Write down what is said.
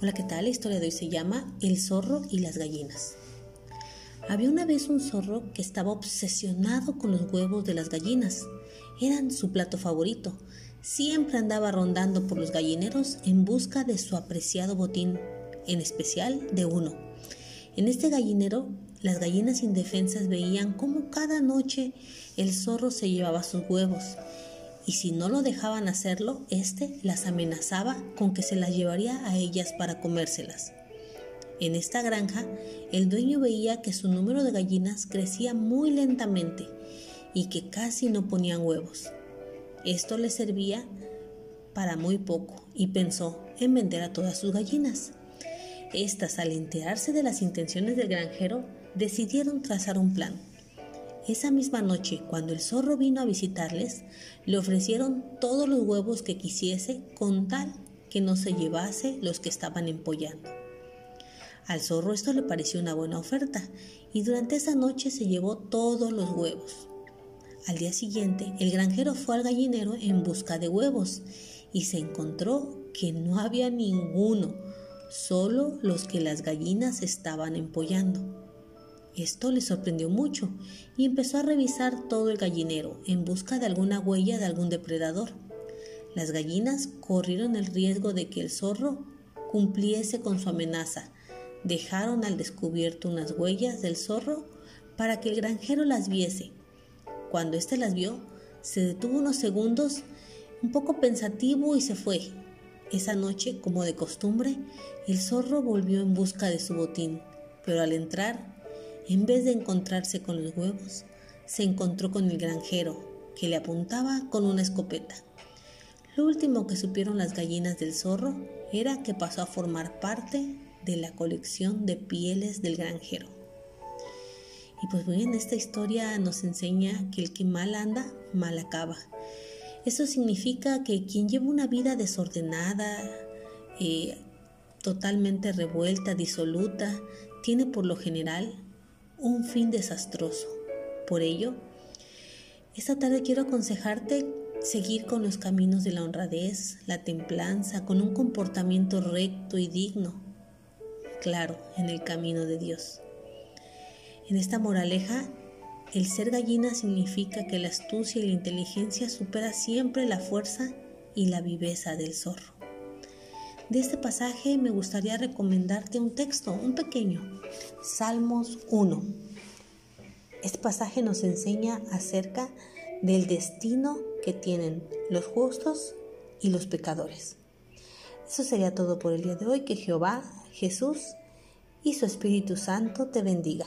Hola, ¿qué tal? La historia de hoy se llama El zorro y las gallinas. Había una vez un zorro que estaba obsesionado con los huevos de las gallinas. Eran su plato favorito. Siempre andaba rondando por los gallineros en busca de su apreciado botín, en especial de uno. En este gallinero, las gallinas indefensas veían cómo cada noche el zorro se llevaba sus huevos y si no lo dejaban hacerlo, éste las amenazaba con que se las llevaría a ellas para comérselas. En esta granja, el dueño veía que su número de gallinas crecía muy lentamente y que casi no ponían huevos. Esto le servía para muy poco y pensó en vender a todas sus gallinas. Estas, al enterarse de las intenciones del granjero, decidieron trazar un plan. Esa misma noche, cuando el zorro vino a visitarles, le ofrecieron todos los huevos que quisiese con tal que no se llevase los que estaban empollando. Al zorro esto le pareció una buena oferta y durante esa noche se llevó todos los huevos. Al día siguiente, el granjero fue al gallinero en busca de huevos y se encontró que no había ninguno, solo los que las gallinas estaban empollando. Esto le sorprendió mucho y empezó a revisar todo el gallinero en busca de alguna huella de algún depredador. Las gallinas corrieron el riesgo de que el zorro cumpliese con su amenaza. Dejaron al descubierto unas huellas del zorro para que el granjero las viese. Cuando éste las vio, se detuvo unos segundos un poco pensativo y se fue. Esa noche, como de costumbre, el zorro volvió en busca de su botín, pero al entrar en vez de encontrarse con los huevos, se encontró con el granjero, que le apuntaba con una escopeta. Lo último que supieron las gallinas del zorro era que pasó a formar parte de la colección de pieles del granjero. Y pues bien, esta historia nos enseña que el que mal anda, mal acaba. Eso significa que quien lleva una vida desordenada, eh, totalmente revuelta, disoluta, tiene por lo general un fin desastroso. Por ello, esta tarde quiero aconsejarte seguir con los caminos de la honradez, la templanza, con un comportamiento recto y digno, claro, en el camino de Dios. En esta moraleja, el ser gallina significa que la astucia y la inteligencia supera siempre la fuerza y la viveza del zorro. De este pasaje me gustaría recomendarte un texto, un pequeño, Salmos 1. Este pasaje nos enseña acerca del destino que tienen los justos y los pecadores. Eso sería todo por el día de hoy. Que Jehová, Jesús y su Espíritu Santo te bendiga.